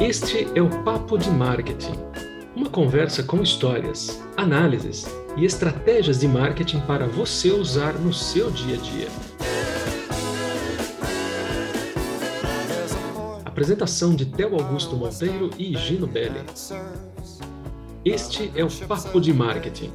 Este é o Papo de Marketing, uma conversa com histórias, análises e estratégias de marketing para você usar no seu dia a dia. Apresentação de Theo Augusto Monteiro e Gino Belli. Este é o Papo de Marketing.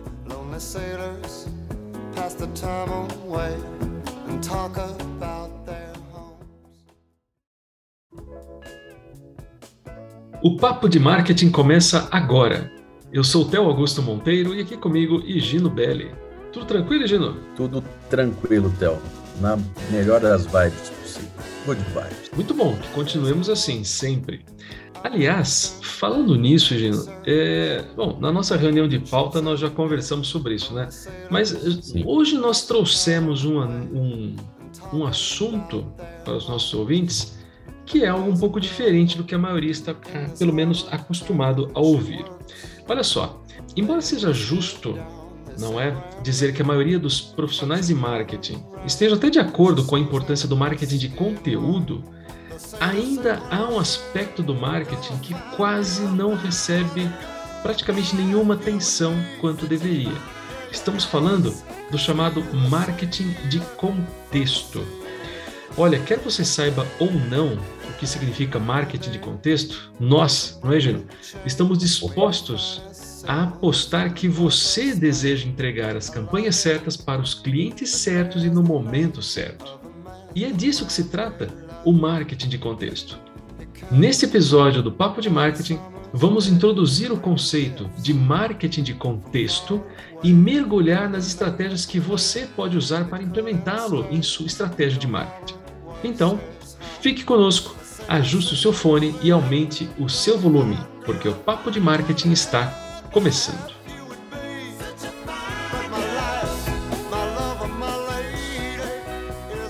O Papo de Marketing começa agora. Eu sou o Theo Augusto Monteiro e aqui comigo Higino Belli. Tudo tranquilo, Higino? Tudo tranquilo, Theo. Na melhor das vibes possível. Good vibes. Muito bom, que continuemos assim, sempre. Aliás, falando nisso, Gino, é, bom, na nossa reunião de pauta nós já conversamos sobre isso, né? Mas Sim. hoje nós trouxemos um, um, um assunto para os nossos ouvintes que é algo um pouco diferente do que a maioria está, pelo menos, acostumado a ouvir. Olha só, embora seja justo, não é, dizer que a maioria dos profissionais de marketing esteja até de acordo com a importância do marketing de conteúdo, ainda há um aspecto do marketing que quase não recebe praticamente nenhuma atenção quanto deveria. Estamos falando do chamado marketing de contexto. Olha, quer você saiba ou não o que significa marketing de contexto, nós, não é, Gino? Estamos dispostos a apostar que você deseja entregar as campanhas certas para os clientes certos e no momento certo. E é disso que se trata o marketing de contexto. Neste episódio do Papo de Marketing, vamos introduzir o conceito de marketing de contexto e mergulhar nas estratégias que você pode usar para implementá-lo em sua estratégia de marketing. Então, fique conosco, ajuste o seu fone e aumente o seu volume, porque o Papo de Marketing está começando.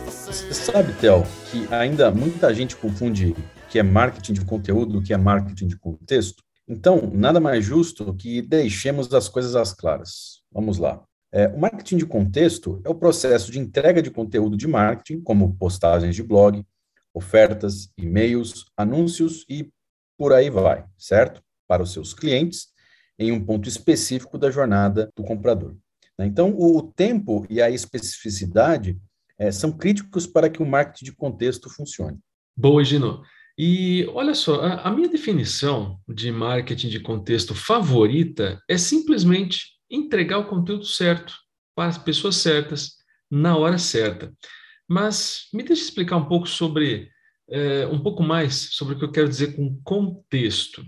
Você sabe, Theo, que ainda muita gente confunde que é marketing de conteúdo, que é marketing de contexto. Então, nada mais justo que deixemos as coisas às claras. Vamos lá. É, o marketing de contexto é o processo de entrega de conteúdo de marketing, como postagens de blog, ofertas, e-mails, anúncios e por aí vai, certo? Para os seus clientes, em um ponto específico da jornada do comprador. Né? Então, o tempo e a especificidade é, são críticos para que o marketing de contexto funcione. Boa, Gino. E olha só, a, a minha definição de marketing de contexto favorita é simplesmente entregar o conteúdo certo para as pessoas certas, na hora certa. Mas me deixe explicar um pouco sobre, é, um pouco mais sobre o que eu quero dizer com contexto.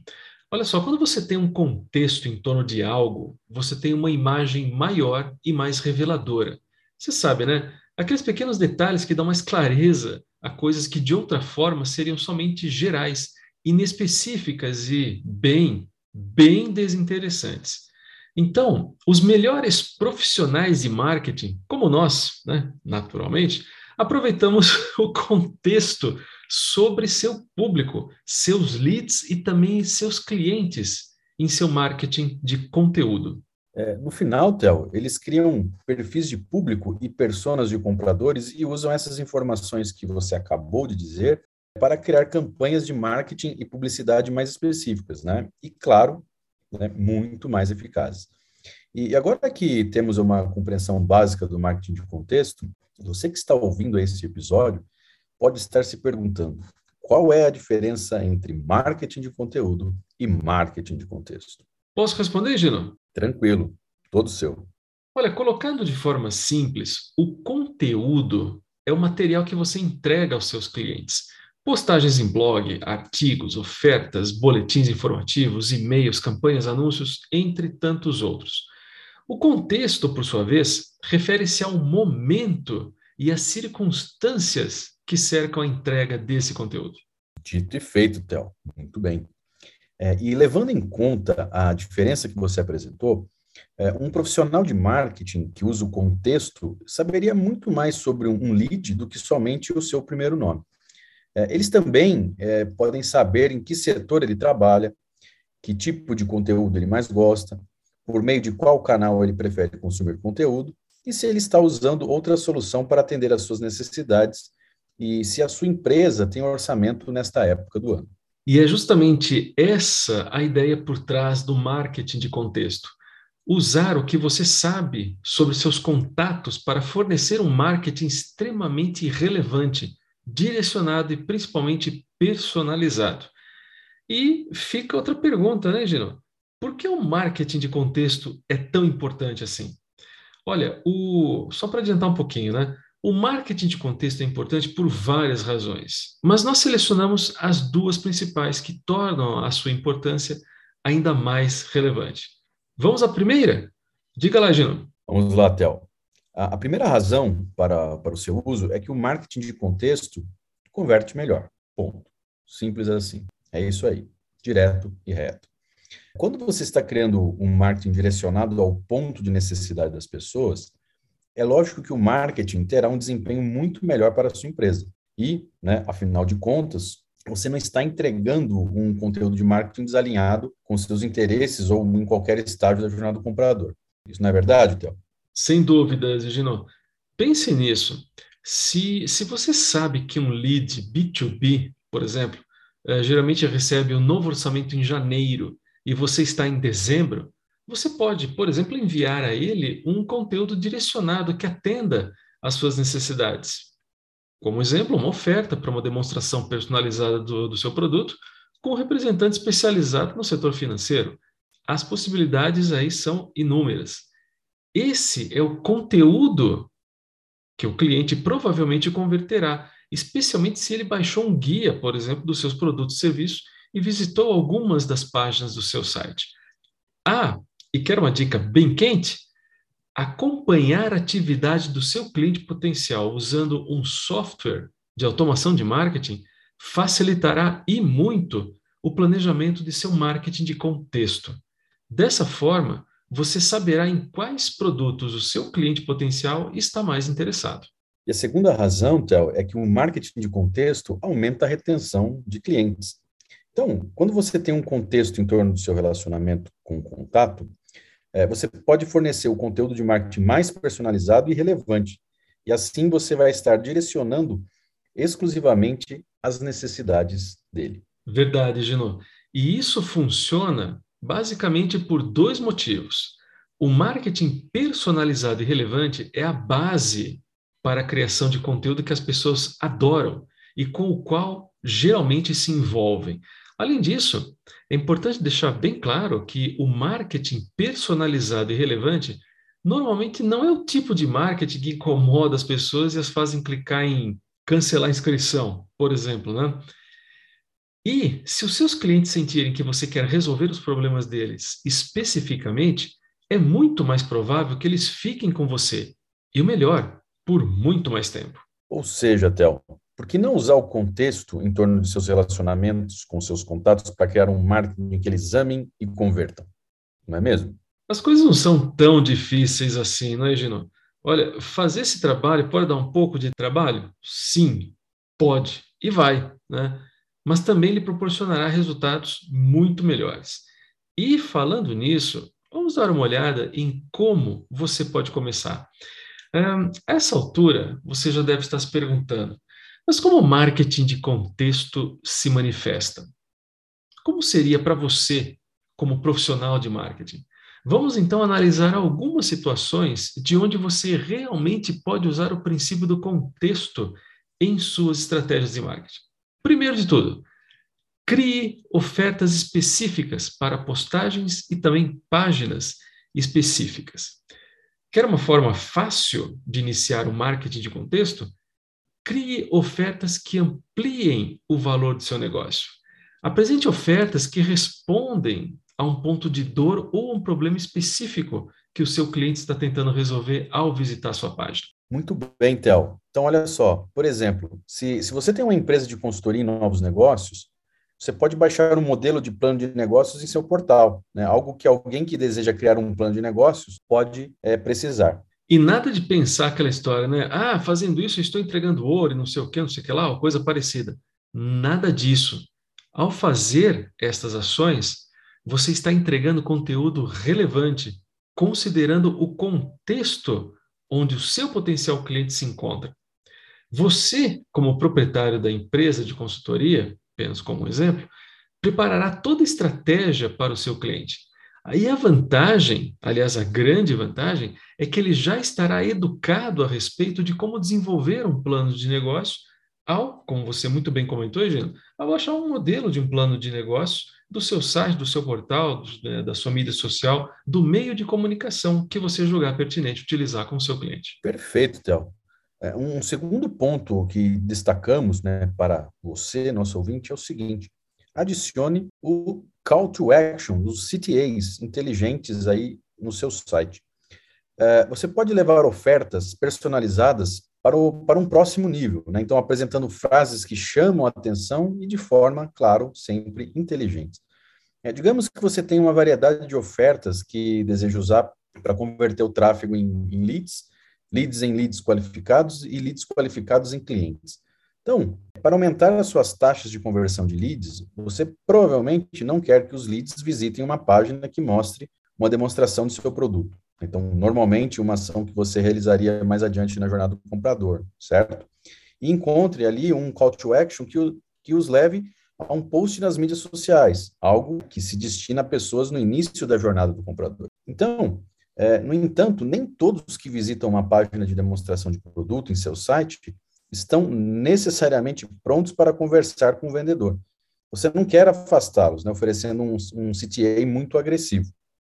Olha só, quando você tem um contexto em torno de algo, você tem uma imagem maior e mais reveladora. Você sabe, né? Aqueles pequenos detalhes que dão mais clareza a coisas que de outra forma seriam somente gerais, inespecíficas e bem, bem desinteressantes. Então, os melhores profissionais de marketing, como nós, né, naturalmente, aproveitamos o contexto sobre seu público, seus leads e também seus clientes em seu marketing de conteúdo. É, no final, Theo, eles criam perfis de público e personas de compradores e usam essas informações que você acabou de dizer para criar campanhas de marketing e publicidade mais específicas, né? E, claro, né, muito mais eficazes. E agora que temos uma compreensão básica do marketing de contexto, você que está ouvindo esse episódio pode estar se perguntando qual é a diferença entre marketing de conteúdo e marketing de contexto. Posso responder, Gino? Tranquilo, todo seu. Olha, colocando de forma simples, o conteúdo é o material que você entrega aos seus clientes. Postagens em blog, artigos, ofertas, boletins informativos, e-mails, campanhas, anúncios, entre tantos outros. O contexto, por sua vez, refere-se ao momento e às circunstâncias que cercam a entrega desse conteúdo. Dito e feito, Theo. Muito bem. É, e levando em conta a diferença que você apresentou, é, um profissional de marketing que usa o contexto saberia muito mais sobre um lead do que somente o seu primeiro nome. É, eles também é, podem saber em que setor ele trabalha, que tipo de conteúdo ele mais gosta, por meio de qual canal ele prefere consumir conteúdo e se ele está usando outra solução para atender às suas necessidades e se a sua empresa tem orçamento nesta época do ano. E é justamente essa a ideia por trás do marketing de contexto. Usar o que você sabe sobre seus contatos para fornecer um marketing extremamente relevante, direcionado e principalmente personalizado. E fica outra pergunta, né, Gino? Por que o marketing de contexto é tão importante assim? Olha, o... só para adiantar um pouquinho, né? O marketing de contexto é importante por várias razões, mas nós selecionamos as duas principais que tornam a sua importância ainda mais relevante. Vamos à primeira? Diga lá, Gino. Vamos lá, Théo. A, a primeira razão para, para o seu uso é que o marketing de contexto converte melhor. Ponto. Simples assim. É isso aí. Direto e reto. Quando você está criando um marketing direcionado ao ponto de necessidade das pessoas, é lógico que o marketing terá um desempenho muito melhor para a sua empresa. E, né, afinal de contas, você não está entregando um conteúdo de marketing desalinhado com seus interesses ou em qualquer estágio da jornada do comprador. Isso não é verdade, Théo? Sem dúvida, Gino. Pense nisso. Se, se você sabe que um lead B2B, por exemplo, eh, geralmente recebe um novo orçamento em janeiro e você está em dezembro, você pode, por exemplo, enviar a ele um conteúdo direcionado que atenda às suas necessidades. Como exemplo, uma oferta para uma demonstração personalizada do, do seu produto com um representante especializado no setor financeiro. As possibilidades aí são inúmeras. Esse é o conteúdo que o cliente provavelmente converterá, especialmente se ele baixou um guia, por exemplo, dos seus produtos e serviços e visitou algumas das páginas do seu site. Ah, e quer uma dica bem quente? Acompanhar a atividade do seu cliente potencial usando um software de automação de marketing facilitará e muito o planejamento de seu marketing de contexto. Dessa forma, você saberá em quais produtos o seu cliente potencial está mais interessado. E a segunda razão, Tel, é que o marketing de contexto aumenta a retenção de clientes. Então, quando você tem um contexto em torno do seu relacionamento com o contato, é, você pode fornecer o conteúdo de marketing mais personalizado e relevante. E assim você vai estar direcionando exclusivamente as necessidades dele. Verdade, Gino. E isso funciona basicamente por dois motivos. O marketing personalizado e relevante é a base para a criação de conteúdo que as pessoas adoram e com o qual geralmente se envolvem. Além disso, é importante deixar bem claro que o marketing personalizado e relevante normalmente não é o tipo de marketing que incomoda as pessoas e as fazem clicar em cancelar a inscrição, por exemplo, né? E se os seus clientes sentirem que você quer resolver os problemas deles especificamente, é muito mais provável que eles fiquem com você. E o melhor, por muito mais tempo. Ou seja, Théo, por que não usar o contexto em torno de seus relacionamentos com seus contatos para criar um marketing que eles amem e convertam? Não é mesmo? As coisas não são tão difíceis assim, não é, Gino? Olha, fazer esse trabalho pode dar um pouco de trabalho? Sim, pode e vai, né? Mas também lhe proporcionará resultados muito melhores. E falando nisso, vamos dar uma olhada em como você pode começar. Um, a essa altura, você já deve estar se perguntando: mas como o marketing de contexto se manifesta? Como seria para você, como profissional de marketing? Vamos então analisar algumas situações de onde você realmente pode usar o princípio do contexto em suas estratégias de marketing. Primeiro de tudo, crie ofertas específicas para postagens e também páginas específicas. Quer uma forma fácil de iniciar o marketing de contexto? Crie ofertas que ampliem o valor do seu negócio. Apresente ofertas que respondem a um ponto de dor ou um problema específico que o seu cliente está tentando resolver ao visitar sua página. Muito bem, Tel. Então, olha só, por exemplo, se, se você tem uma empresa de consultoria em novos negócios, você pode baixar um modelo de plano de negócios em seu portal, né? algo que alguém que deseja criar um plano de negócios pode é, precisar. E nada de pensar aquela história, né? Ah, fazendo isso estou entregando ouro e não sei o que, não sei o que lá, coisa parecida. Nada disso. Ao fazer estas ações, você está entregando conteúdo relevante, considerando o contexto onde o seu potencial cliente se encontra. Você, como proprietário da empresa de consultoria, apenas como um exemplo, preparará toda a estratégia para o seu cliente. Aí a vantagem, aliás, a grande vantagem, é que ele já estará educado a respeito de como desenvolver um plano de negócio ao, como você muito bem comentou, Egino, ao achar um modelo de um plano de negócio do seu site, do seu portal, né, da sua mídia social, do meio de comunicação que você julgar pertinente utilizar com o seu cliente. Perfeito, Théo. É, um segundo ponto que destacamos né, para você, nosso ouvinte, é o seguinte: adicione o call to action dos CTAs inteligentes aí no seu site. É, você pode levar ofertas personalizadas para, o, para um próximo nível, né? então apresentando frases que chamam a atenção e de forma, claro, sempre inteligente. É, digamos que você tem uma variedade de ofertas que deseja usar para converter o tráfego em, em leads, leads em leads qualificados e leads qualificados em clientes. Então, para aumentar as suas taxas de conversão de leads, você provavelmente não quer que os leads visitem uma página que mostre uma demonstração do seu produto. Então, normalmente, uma ação que você realizaria mais adiante na jornada do comprador, certo? E encontre ali um call to action que, que os leve a um post nas mídias sociais, algo que se destina a pessoas no início da jornada do comprador. Então, é, no entanto, nem todos que visitam uma página de demonstração de produto em seu site estão necessariamente prontos para conversar com o vendedor. Você não quer afastá-los, né, oferecendo um, um CTA muito agressivo.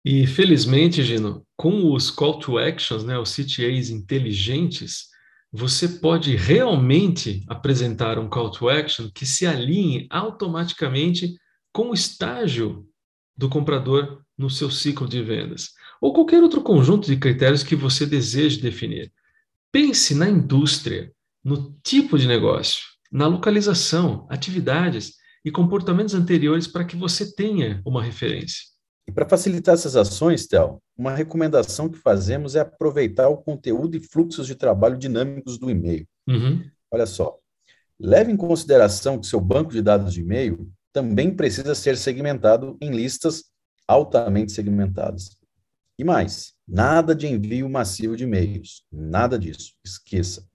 E felizmente, Gino, com os call to actions, né, os CTAs inteligentes, você pode realmente apresentar um call to action que se alinhe automaticamente com o estágio do comprador no seu ciclo de vendas, ou qualquer outro conjunto de critérios que você deseje definir. Pense na indústria, no tipo de negócio, na localização, atividades e comportamentos anteriores para que você tenha uma referência. E para facilitar essas ações, Tel, uma recomendação que fazemos é aproveitar o conteúdo e fluxos de trabalho dinâmicos do e-mail. Uhum. Olha só, leve em consideração que seu banco de dados de e-mail também precisa ser segmentado em listas altamente segmentadas. E mais, nada de envio massivo de e-mails, nada disso, esqueça.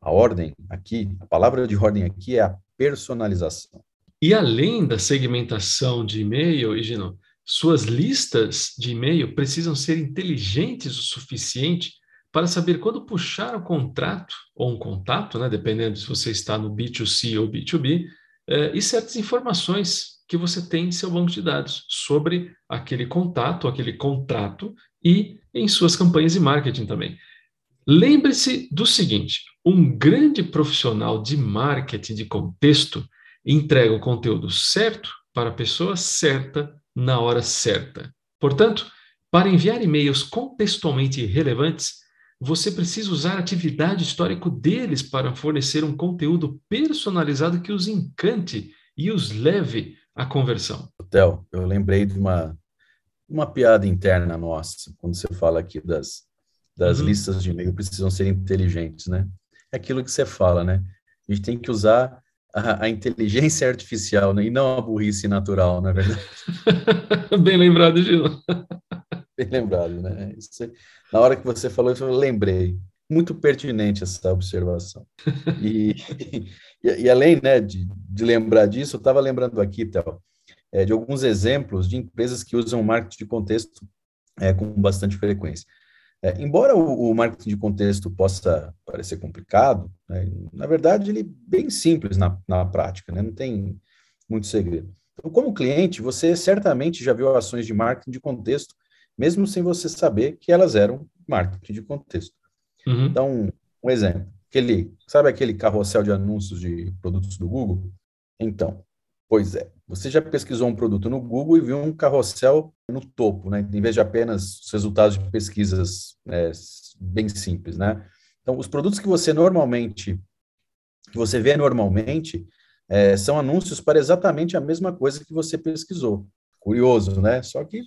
A ordem aqui, a palavra de ordem aqui é a personalização. E além da segmentação de e-mail, Gino, suas listas de e-mail precisam ser inteligentes o suficiente para saber quando puxar o contrato ou um contato, né, dependendo se você está no B2C ou B2B, eh, e certas informações que você tem em seu banco de dados sobre aquele contato, aquele contrato e em suas campanhas de marketing também. Lembre-se do seguinte: um grande profissional de marketing de contexto entrega o conteúdo certo para a pessoa certa na hora certa. Portanto, para enviar e-mails contextualmente relevantes, você precisa usar a atividade histórico deles para fornecer um conteúdo personalizado que os encante e os leve à conversão. Theo, eu lembrei de uma, uma piada interna nossa, quando você fala aqui das, das uhum. listas de e-mail precisam ser inteligentes, né? É aquilo que você fala, né? A gente tem que usar a, a inteligência artificial, né? E não a burrice natural, na é verdade. Bem lembrado, Gil. Bem lembrado, né? Isso, na hora que você falou eu lembrei. Muito pertinente essa observação. E, e, e além né, de, de lembrar disso, eu estava lembrando aqui, Théo, é, de alguns exemplos de empresas que usam marketing de contexto é, com bastante frequência. É, embora o, o, marketing de contexto possa parecer complicado, né, na verdade ele é bem simples na, na prática, né, não tem muito segredo. Então, como cliente, você certamente já viu ações de marketing de contexto, mesmo sem você saber que elas eram marketing de contexto. Uhum. Então, um exemplo, aquele, sabe aquele carrossel de anúncios de produtos do Google? Então, pois é, você já pesquisou um produto no Google e viu um carrossel no topo, né? Em vez de apenas os resultados de pesquisas é, bem simples, né? Então, os produtos que você normalmente, que você vê normalmente, é, são anúncios para exatamente a mesma coisa que você pesquisou. Curioso, né? Só que,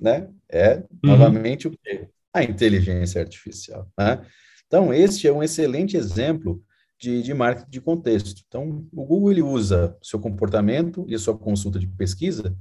né? É uhum. novamente o quê? A inteligência artificial, né? Então, este é um excelente exemplo de, de marketing de contexto. Então, o Google ele usa seu comportamento e a sua consulta de pesquisa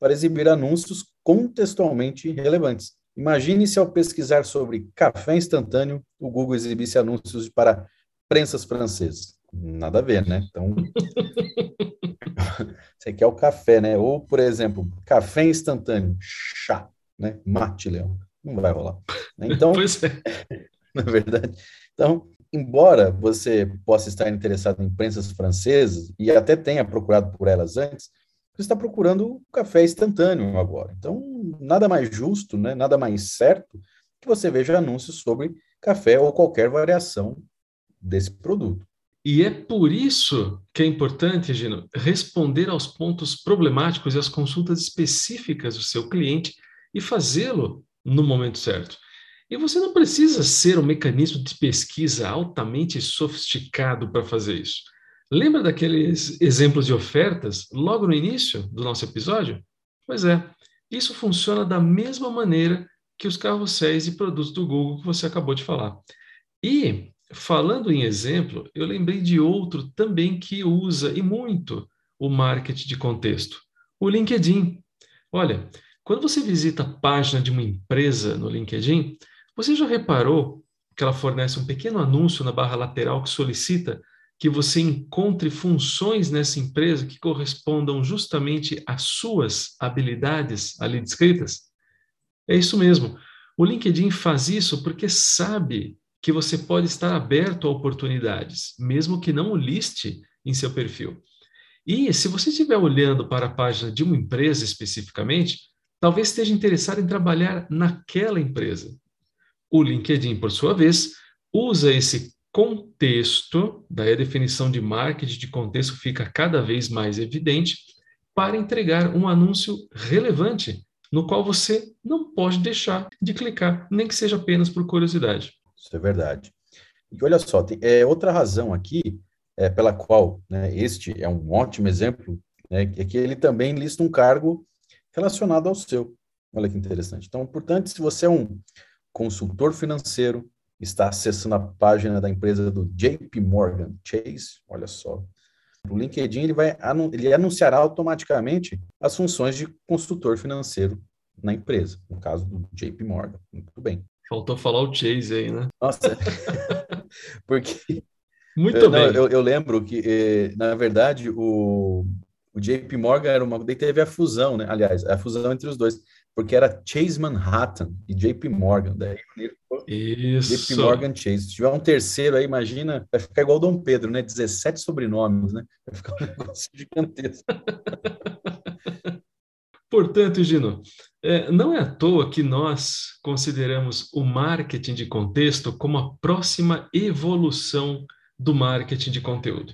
para exibir anúncios contextualmente relevantes. Imagine se ao pesquisar sobre café instantâneo, o Google exibisse anúncios para prensas francesas. Nada a ver, né? Então, você quer o café, né? Ou, por exemplo, café instantâneo, chá, né? Mate, Leão. Não vai rolar. Então, pois é. na verdade. Então, embora você possa estar interessado em prensas francesas e até tenha procurado por elas antes, você está procurando café instantâneo agora. Então, nada mais justo, né? nada mais certo que você veja anúncios sobre café ou qualquer variação desse produto. E é por isso que é importante, Gino, responder aos pontos problemáticos e às consultas específicas do seu cliente e fazê-lo no momento certo. E você não precisa ser um mecanismo de pesquisa altamente sofisticado para fazer isso. Lembra daqueles exemplos de ofertas logo no início do nosso episódio? Pois é, isso funciona da mesma maneira que os carrosséis e produtos do Google que você acabou de falar. E, falando em exemplo, eu lembrei de outro também que usa e muito o marketing de contexto, o LinkedIn. Olha, quando você visita a página de uma empresa no LinkedIn, você já reparou que ela fornece um pequeno anúncio na barra lateral que solicita que você encontre funções nessa empresa que correspondam justamente às suas habilidades ali descritas? É isso mesmo. O LinkedIn faz isso porque sabe que você pode estar aberto a oportunidades, mesmo que não o liste em seu perfil. E se você estiver olhando para a página de uma empresa especificamente, talvez esteja interessado em trabalhar naquela empresa. O LinkedIn, por sua vez, usa esse contexto, daí a definição de marketing de contexto fica cada vez mais evidente, para entregar um anúncio relevante, no qual você não pode deixar de clicar, nem que seja apenas por curiosidade. Isso é verdade. E olha só, tem, é outra razão aqui é, pela qual né, este é um ótimo exemplo, né, é que ele também lista um cargo relacionado ao seu. Olha que interessante. Então, portanto, se você é um consultor financeiro, está acessando a página da empresa do JP Morgan Chase, olha só. O LinkedIn ele vai ele anunciará automaticamente as funções de consultor financeiro na empresa, no caso do JP Morgan. Muito bem. Faltou falar o Chase aí, né? Nossa. Porque muito eu, bem. Não, eu, eu, lembro que, eh, na verdade, o, o JP Morgan era uma. Daí teve a fusão, né? Aliás, a fusão entre os dois porque era Chase Manhattan e JP Morgan. Daí Isso. JP Morgan Chase. Se tiver um terceiro aí, imagina, vai ficar igual Dom Pedro, né? 17 sobrenomes, né? Vai ficar um negócio gigantesco. Portanto, Gino, é, não é à toa que nós consideramos o marketing de contexto como a próxima evolução do marketing de conteúdo.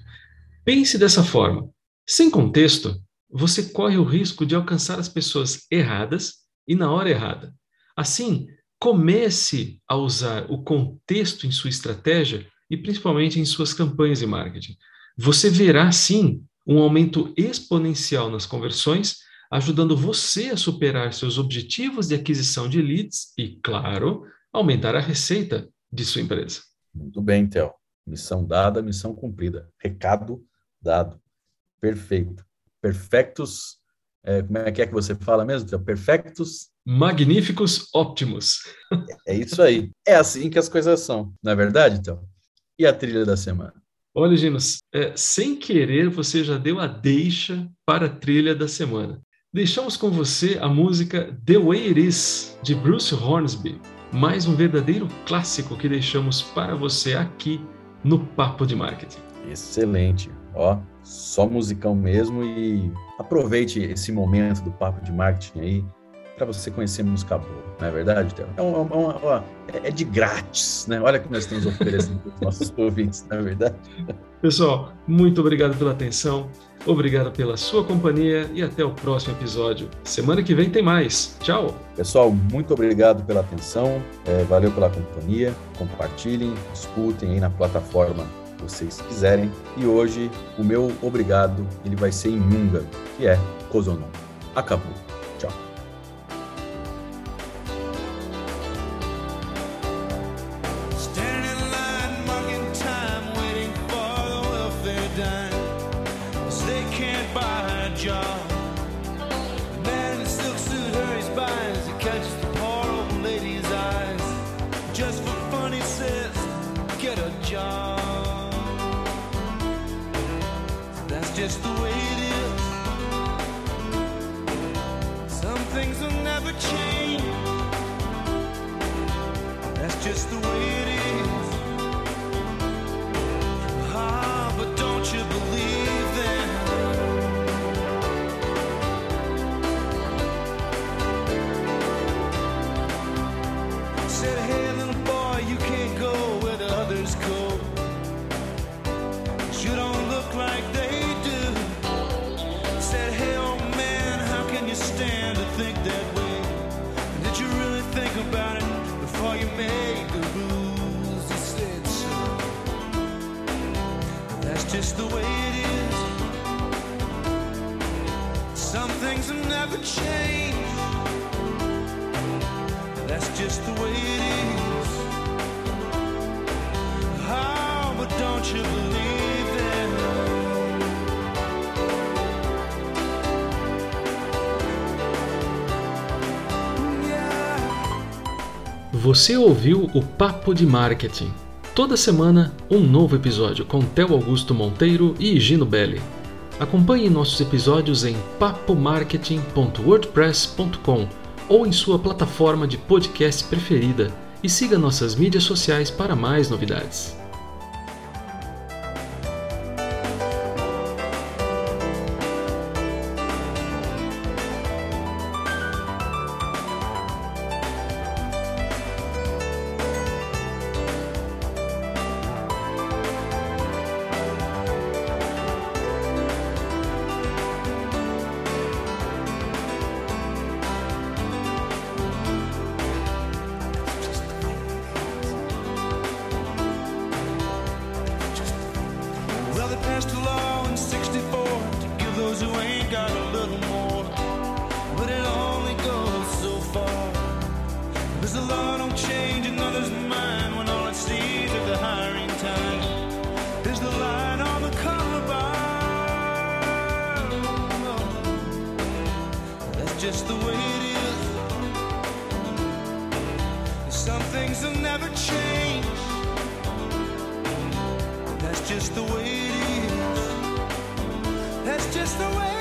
Pense dessa forma: sem contexto, você corre o risco de alcançar as pessoas erradas e na hora errada. Assim, comece a usar o contexto em sua estratégia e principalmente em suas campanhas de marketing. Você verá, sim, um aumento exponencial nas conversões, ajudando você a superar seus objetivos de aquisição de leads e, claro, aumentar a receita de sua empresa. Muito bem, Theo. Missão dada, missão cumprida. Recado dado. Perfeito. Perfectos é, como é que é que você fala mesmo? Perfectos? Magníficos óptimos. é isso aí. É assim que as coisas são, não é verdade, então? E a trilha da semana? Olha, Ginos, é, sem querer você já deu a deixa para a trilha da semana. Deixamos com você a música The Way It Is, de Bruce Hornsby, mais um verdadeiro clássico que deixamos para você aqui no Papo de Marketing. Excelente. Ó, só musicão mesmo e aproveite esse momento do papo de marketing aí para você conhecer música boa, não é verdade, Theo? É, um, é, é, é, de grátis, né? Olha o que nós estamos oferecendo para os nossos ouvintes, não é verdade? Pessoal, muito obrigado pela atenção, obrigado pela sua companhia e até o próximo episódio. Semana que vem tem mais. Tchau! Pessoal, muito obrigado pela atenção, é, valeu pela companhia, compartilhem, escutem aí na plataforma vocês quiserem. E hoje o meu obrigado ele vai ser em Munga, que é Kozonon. Acabou. Tchau. Você ouviu o Papo de Marketing. Toda semana, um novo episódio com Theo Augusto Monteiro e Gino Belli. Acompanhe nossos episódios em papomarketing.wordpress.com ou em sua plataforma de podcast preferida e siga nossas mídias sociais para mais novidades. Just the way it is. That's just the way